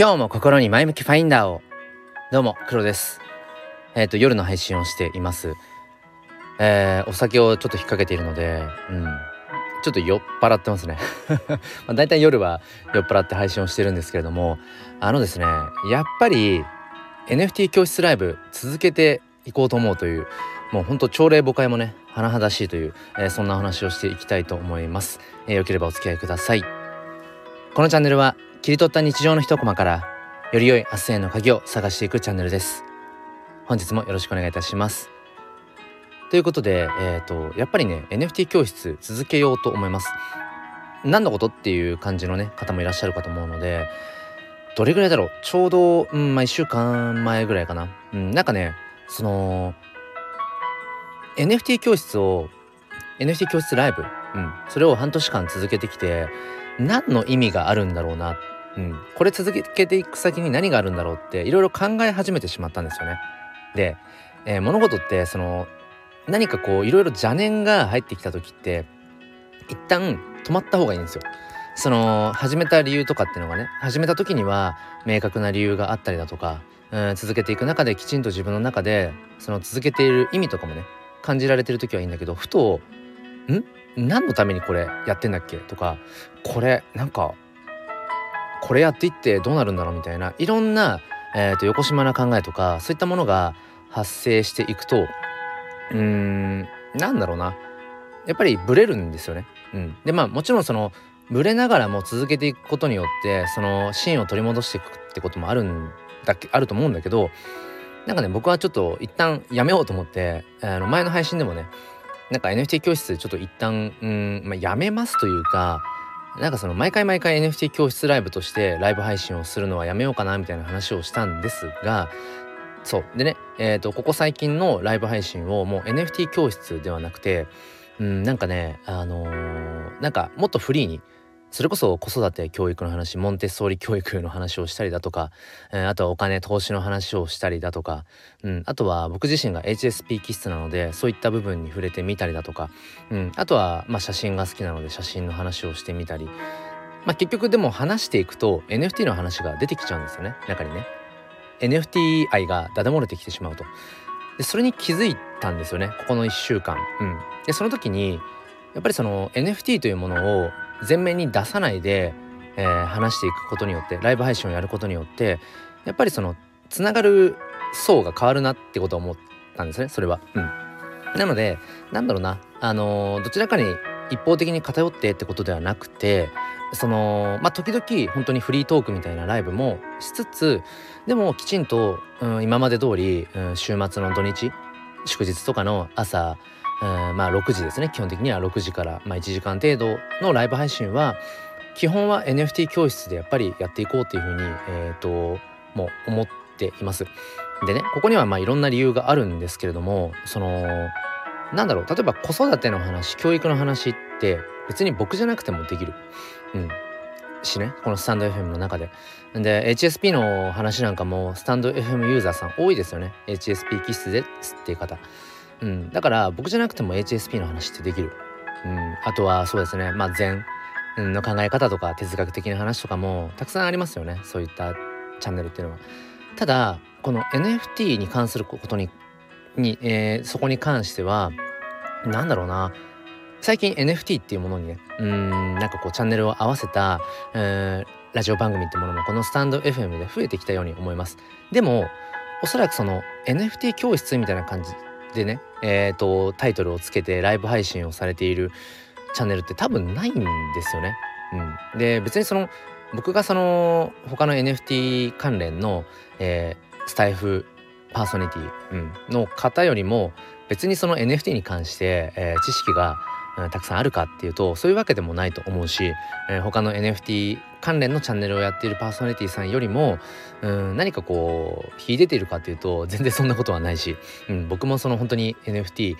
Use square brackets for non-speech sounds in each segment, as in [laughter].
今日も心に前向きファインダーを。どうも黒です。えっ、ー、と夜の配信をしています。えー、お酒をちょっと引っ掛けているのでうん。ちょっと酔っ払ってますね。[laughs] まあ大体夜は酔っ払って配信をしてるんですけれどもあのですねやっぱり NFT 教室ライブ続けていこうと思うというもうほんと朝礼誤解もね甚だしいという、えー、そんな話をしていきたいと思います、えー、よければお付き合いください。このチャンネルは切り取った日常の一コマからより良い明日への鍵を探していくチャンネルです。本日もよろしくお願いいたします。ということで、えーと、やっぱりね NFT 教室続けようと思います。何のことっていう感じのね方もいらっしゃるかと思うのでどれぐらいだろう？ちょうど、うんまあ、1週間前ぐらいかな、うん、なんかねその NFT 教室を NFT 教室ライブ、うん、それを半年間続けてきて何の意味があるんだろうな、うん、これ続けていく先に何があるんだろうっていろいろ考え始めてしまったんですよね。で、えー、物事ってその何かこういろいろ邪念が入ってきた時って一旦止まった方がいいんですよ。その始めた理由とかっていうのがね始めた時には明確な理由があったりだとか、うん、続けていく中できちんと自分の中でその続けている意味とかもね感じられてる時はいいんだけどふと「ん？何のためにこれやってんだっけ?」とか「これなんかこれやっていってどうなるんだろう?」みたいないろんな、えーと、横島な考えとかそういったものが発生していくとうーんなんだろうなやっぱりブレるんですよね。うん、でまあもちろんそのブレながらも続けていくことによってその芯を取り戻していくってこともあるんだけあると思うんだけどなんかね僕はちょっと一旦やめようと思ってあの前の配信でもねなんか NFT 教室ちょっと一旦うん、まあ、やめますというかなんかその毎回毎回 NFT 教室ライブとしてライブ配信をするのはやめようかなみたいな話をしたんですがそう。でねえっ、ー、とここ最近のライブ配信をもう NFT 教室ではなくてうんなんかねあのー、なんかもっとフリーにそれこそ子育て教育の話モンテッソーリ教育の話をしたりだとか、えー、あとはお金投資の話をしたりだとか、うん、あとは僕自身が HSP 気質なのでそういった部分に触れてみたりだとか、うん、あとはまあ写真が好きなので写真の話をしてみたり、まあ、結局でも話していくと NFT の話が出てきちゃうんですよね中にね。NFT 愛がダダ漏れてきてしまうと。でそれに気づいたんですよねここの1週間。うん、でその時にやっぱりその NFT というものを前面に出さないで、えー、話していくことによってライブ配信をやることによってやっぱりそのつながる層が変わるなってことを思ったんですねそれは。うん、なのでなんだろうなあのー、どちらかに一方的に偏ってってことではなくてそのまあ時々本当にフリートークみたいなライブもしつつでもきちんと、うん、今まで通り、うん、週末の土日祝日とかの朝まあ6時ですね基本的には6時から、まあ、1時間程度のライブ配信は基本は NFT 教室でやっぱりやっていこうっていうふうに、えーと、もう思っています。でねここにはまあいろんな理由があるんですけれどもそのなんだろう例えば子育ての話教育の話って別に僕じゃなくてもできる。うんしねこのスタンド FM の中で。で HSP の話なんかもスタンド FM ユーザーさん多いですよね HSP 気質ですっていう方。うん、だから僕じゃなくても HSP の話ってできる。うん、あとはそうですねまあ禅の考え方とか哲学的な話とかもたくさんありますよねそういったチャンネルっていうのは。ただこの NFT に関することにに、えー、そこに関しては何だろうな最近 NFT っていうものにねうんなんかこうチャンネルを合わせた、えー、ラジオ番組ってものもこのスタンド FM で増えてきたように思います。でもおそらくその NFT 教室みたいな感じでね、えーと、タイトルをつけてライブ配信をされているチャンネルって多分ないんですよね。うん、で別にその僕がその他の NFT 関連の、えー、スタイフパーソナリティ、うん、の方よりも別にその NFT に関して、えー、知識がたくさんあるかっていうとそういうわけでもないと思うし、えー、他の NFT 関連のチャンネルをやっているパーソナリティさんよりもうん何かこう秀でているかっていうと全然そんなことはないし、うん、僕もその本当に NFT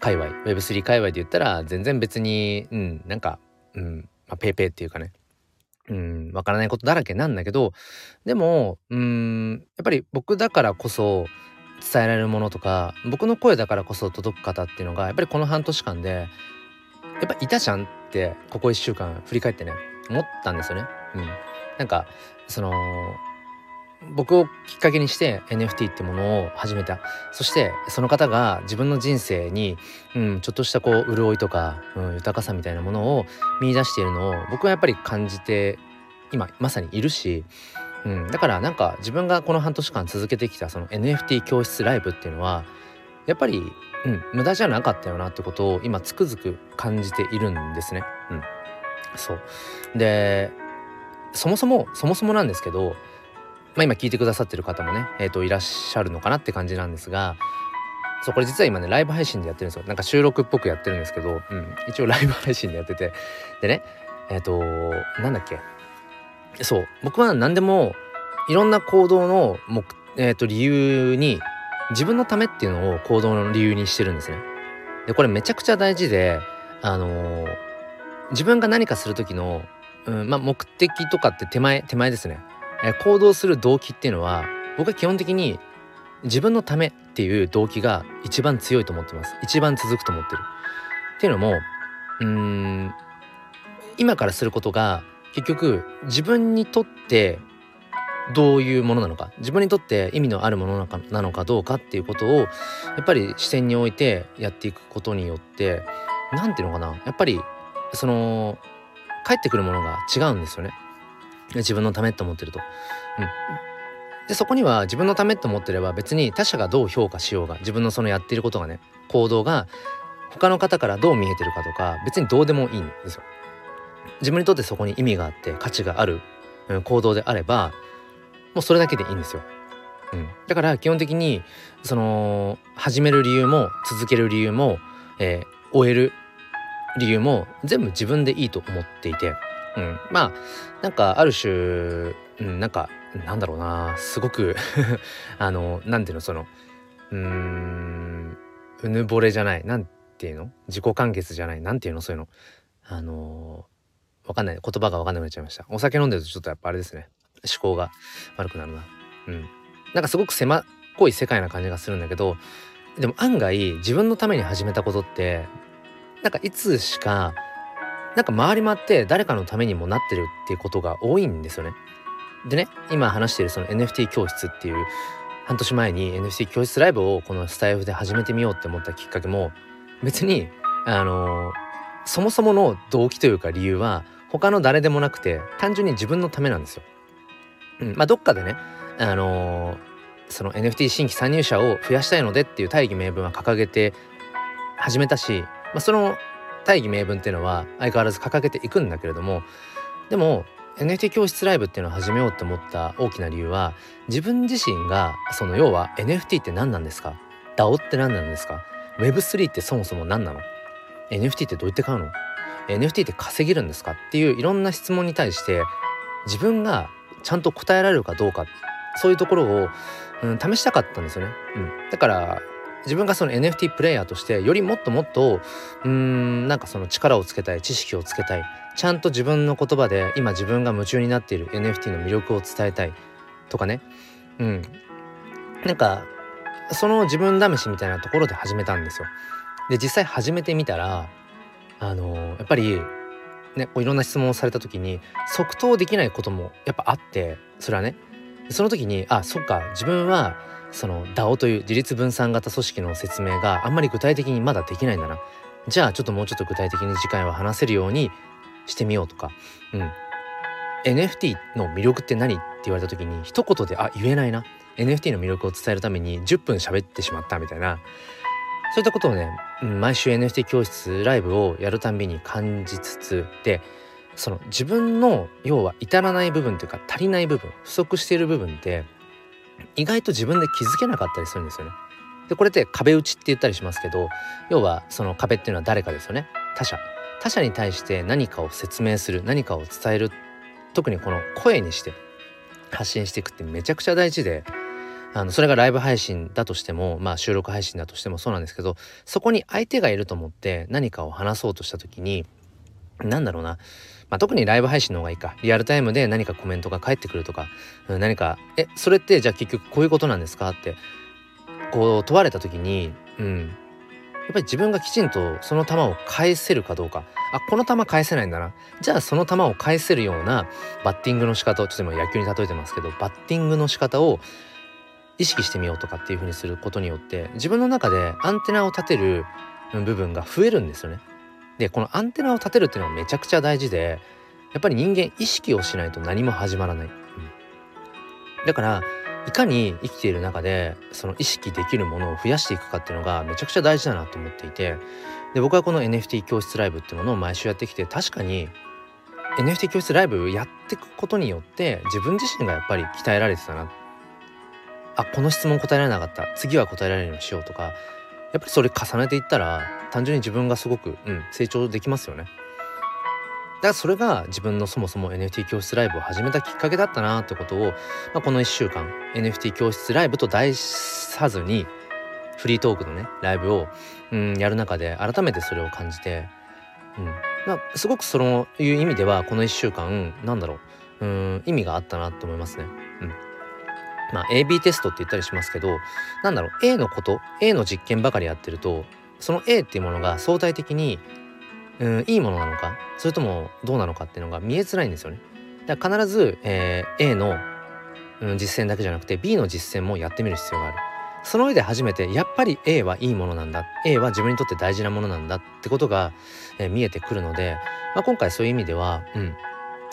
界隈 Web3 界隈で言ったら全然別に、うん、なんか、うんまあ、ペイペイっていうかねうん、わからないことだらけなんだけどでもうんやっぱり僕だからこそ伝えられるものとか僕の声だからこそ届く方っていうのがやっぱりこの半年間でやっぱいたじゃんってここ1週間振り返ってね思ったんですよね。うん、なんかその僕をきっかけにして NFT ってものを始めた。そしてその方が自分の人生に、うん、ちょっとしたこう潤いとか、うん、豊かさみたいなものを見出しているのを僕はやっぱり感じて今まさにいるし、うん、だからなんか自分がこの半年間続けてきたその NFT 教室ライブっていうのはやっぱり、うん、無駄じゃなかったよなってことを今つくづく感じているんですね。うん、そう。でそもそもそもそもなんですけどまあ、今聞いてくださってる方もね、えー、といらっしゃるのかなって感じなんですがそうこれ実は今ねライブ配信でやってるんですよ。なんか収録っぽくやってるんですけど、うん、一応ライブ配信でやってて。でねえっ、ー、となんだっけ。そう。僕は何でもいろんな行動の目、えー、と理由に自分のためっていうのを行動の理由にしてるんですね。でこれめちゃくちゃ大事であのー、自分が何かする時の、うんまあ、目的とかって手前手前ですね。え行動する動機っていうのは僕は基本的に自分のためっていう動機が一番強いと思ってます。一番続くと思ってる。っていうのもうん今からすることが結局自分にとってどういうものなのか自分にとって意味のあるものなのかどうかっていうことをやっぱり視点に置いてやっていくことによって何ていうのかなやっぱりその返ってくるものが違うんですよね自分のためって思ってると。うん、でそこには自分のためって思ってれば別に他者がどう評価しようが自分のそのやっていることがね行動が他の方からどう見えてるかとか別にどうでもいいんですよ。自分にとってそこに意味があって価値がある、行動であればもうそれだけでいいんですよ。うん、だから基本的にその始める理由も続ける理由も、えー、終える理由も全部自分でいいと思っていて。うん、まあなんかある種、うん、なんかなんだろうな。すごく [laughs] あのなんていうのそのうーんうぬぼれじゃない。なんていうの？自己完結じゃない。なんていうの？そういうの。あのわかんない。言葉がわかんなくなっちゃいました。お酒飲んでるとちょっとやっぱあれですね。思考が悪くなるなうんなんかすごく狭っこい世界な感じがするんだけどでも案外自分のために始めたことってなんかいつしかなんか回り回って誰かのためにもなってるっていうことが多いんですよね。でね今話しているその NFT 教室っていう半年前に NFT 教室ライブをこのスタイフで始めてみようって思ったきっかけも別にあのそもそもの動機というか理由は他の誰でもなくて単純に自分のためなんですよ。うん、まあどっかでねあのその NFT 新規参入者を増やしたいのでっていう大義名分は掲げて始めたし、まあ、その大義名分っていうのは相変わらず掲げていくんだけれどもでも NFT 教室ライブっていうのを始めようって思った大きな理由は自分自身がその要は NFT って何なんですか？DAO って何なんですか？Web3 ってそもそも何なの？NFT ってどうやって買うの？NFT って稼げるんですか？っていういろんな質問に対して自分がちゃんと答えられるかどうかそういうところを、うん、試したかったんですよね。うん、だから自分がその NFT プレイヤーとしてよりもっともっとうーんなんかその力をつけたい知識をつけたいちゃんと自分の言葉で今自分が夢中になっている NFT の魅力を伝えたいとかねうんなんかその自分試しみたいなところで始めたんですよ。で実際始めてみたらあのやっぱりねこういろんな質問をされた時に即答できないこともやっぱあってそれはね。その時にあそっか自分はその DAO という自立分散型組織の説明があんまり具体的にまだできないんだな。じゃあちょっともうちょっと具体的に次回は話せるようにしてみようとか、うん、NFT の魅力って何って言われた時に一言であ言えないな。NFT の魅力を伝えるために10分喋ってしまったみたいな。そういったことをね、うん、毎週 NFT 教室ライブをやるたんびに感じつつでその自分の要は至らない部分というか足りない部分不足している部分って意外と自分で気づけなかったりするんですよね。でこれって壁打ちって言ったりしますけど要はその壁っていうのは誰かですよね他者他者に対して何かを説明する何かを伝える特にこの声にして発信していくってめちゃくちゃ大事であのそれがライブ配信だとしてもまあ収録配信だとしてもそうなんですけどそこに相手がいると思って何かを話そうとした時に何だろうな。まあ、特にライブ配信の方がいいか。リアルタイムで何かコメントが返ってくるとか、何か「えそれってじゃあ結局こういうことなんですか?」ってこう問われた時に、うん、やっぱり自分がきちんとその球を返せるかどうか。あこの球返せないんだな。じゃあその球を返せるようなバッティングの仕方をちょっと今野球に例えてますけどバッティングの仕方を意識してみようとかっていう風にすることによって自分の中でアンテナを立てる部分が増えるんですよね。でこのアンテナを立てるっていうのはめちゃくちゃ大事でやっぱり人間意識をしないと何も始まらない。うん、だからいかに生きている中でその意識できるものを増やしていくかっていうのがめちゃくちゃ大事だなと思っていてで僕はこの NFT 教室ライブっていうものを毎週やってきて確かに NFT 教室ライブやっていくことによって自分自身がやっぱり鍛えられてたなあこの質問答えられなかった次は答えられるようにしようとかやっぱりそれ重ねていったら単純に自分がすごく、うん、成長できますよね。だからそれが自分のそもそも NFT 教室ライブを始めたきっかけだったなってことを、まあ、この1週間 NFT 教室ライブと題さずにフリートークのねライブを、うん、やる中で改めてそれを感じて、うんまあ、すごくそのいう意味ではこの1週間なんだろううん意味があったなと思いますね。まあ、AB テストって言ったりしますけどなんだろう A のこと A の実験ばかりやってるとその A っていうものが相対的にうんいいものなのかそれともどうなのかっていうのが見えづらいんですよね。だから必ず、えー、A の、うん、実践だけじゃなくて B の実践もやってみる必要がある。その上で初めてやっぱり A はいいものなんだ A は自分にとって大事なものなんだってことが、えー、見えてくるので、まあ、今回そういう意味では、うん、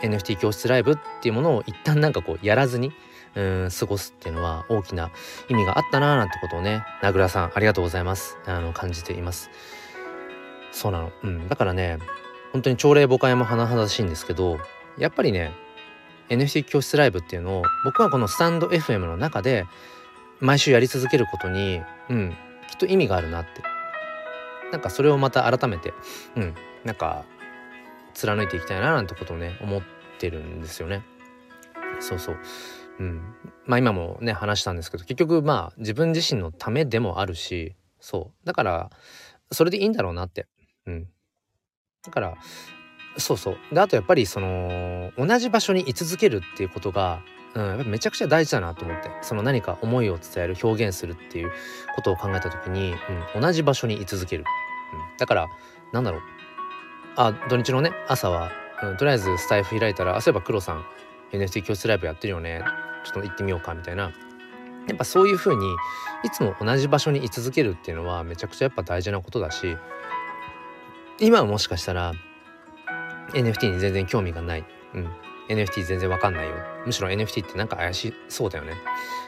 NFT 教室ライブっていうものを一旦なんかこうやらずにうん過ごすっていうのは大きな意味があったなーなんてことをね名倉さんありがとうございますあの感じています。そうなの。うん。だからね、本当に朝礼誤解も甚だしいんですけど、やっぱりね、NFT 教室ライブっていうのを僕はこのスタンド FM の中で毎週やり続けることに、うん、きっと意味があるなって。なんかそれをまた改めて、うん、なんか貫いていきたいななんてことをね、思ってるんですよね。そうそう。うん。まあ今もね、話したんですけど、結局まあ自分自身のためでもあるし、そう。だから、それでいいんだろうなって。うん。だからそうそう。であとやっぱりその同じ場所に居続けるっていうことが、うん、めちゃくちゃ大事だなと思って。その何か思いを伝える表現するっていうことを考えた時に、うん、同じ場所に居続ける、うん、だからなんだろう。あ土日のね朝は、うん、とりあえずスタイフ開いたらあそういえば黒さん NFT 教室ライブやってるよね。ちょっと行ってみようかみたいなやっぱそういう風にいつも同じ場所に居続けるっていうのはめちゃくちゃやっぱ大事なことだし今はもしかしたら NFT に全然興味がない。うん。NFT 全然わかんないよ。むしろ NFT ってなんか怪しそうだよね。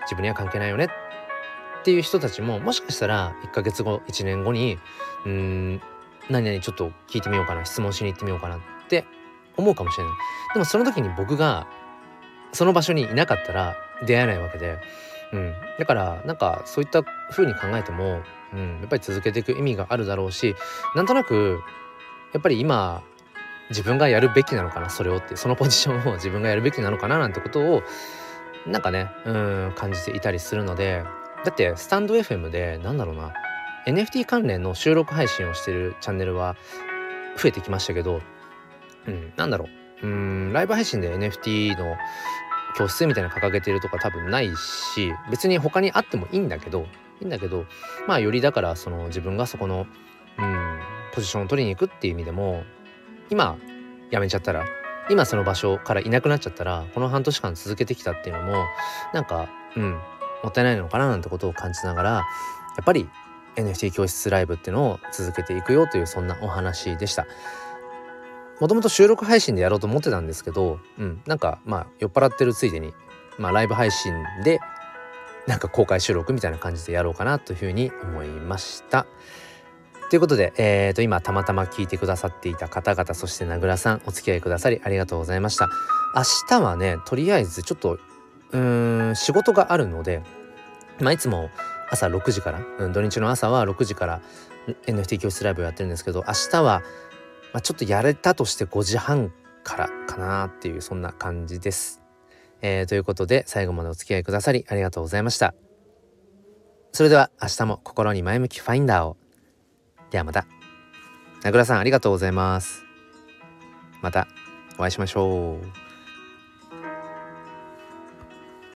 自分には関係ないよね。っていう人たちももしかしたら1ヶ月後、1年後に、うん、何々ちょっと聞いてみようかな、質問しに行ってみようかなって思うかもしれない。でもその時に僕がその場所にいなかったら出会えないわけで、うん。だからなんかそういった風に考えても、うん、やっぱり続けていく意味があるだろうし、なんとなくやっぱり今自分がやるべきなのかなそれをって。そのポジションを [laughs] 自分がやるべきなのかななんてことをなんかねうん感じていたりするので。だってスタンド FM でなんだろうな。NFT 関連の収録配信をしてるチャンネルは増えてきましたけど、うん、なんだろう。うん。ライブ配信で NFT の教室みたいなの掲げてるとか多分ないし別に他にあってもいいんだけどいいんだけどまあよりだからその自分がそこのうんポジションを取りに行くっていう意味でも今辞めちゃったら今その場所からいなくなっちゃったらこの半年間続けてきたっていうのもなんかうんもったいないのかななんてことを感じながらやっぱり NFT 教室ライブっていうのを続けていくよというそんなお話でした。もともと収録配信でやろうと思ってたんですけど、うん、なんかまあ酔っ払ってるついでに、まあ、ライブ配信でなんか公開収録みたいな感じでやろうかなというふうに思いました。ということで、えー、と今たまたま聞いてくださっていた方々そして名倉さんお付き合いくださりありがとうございました明日はねとりあえずちょっとうーん仕事があるのでまあいつも朝6時から、うん、土日の朝は6時から NFT 教室ライブをやってるんですけど明日は、まあ、ちょっとやれたとして5時半からかなっていうそんな感じです。えー、ということで最後までお付き合いくださりありがとうございました。それでは明日も心に前向きファインダーを。ではまた。名倉さんありがとうございます。またお会いしましょう。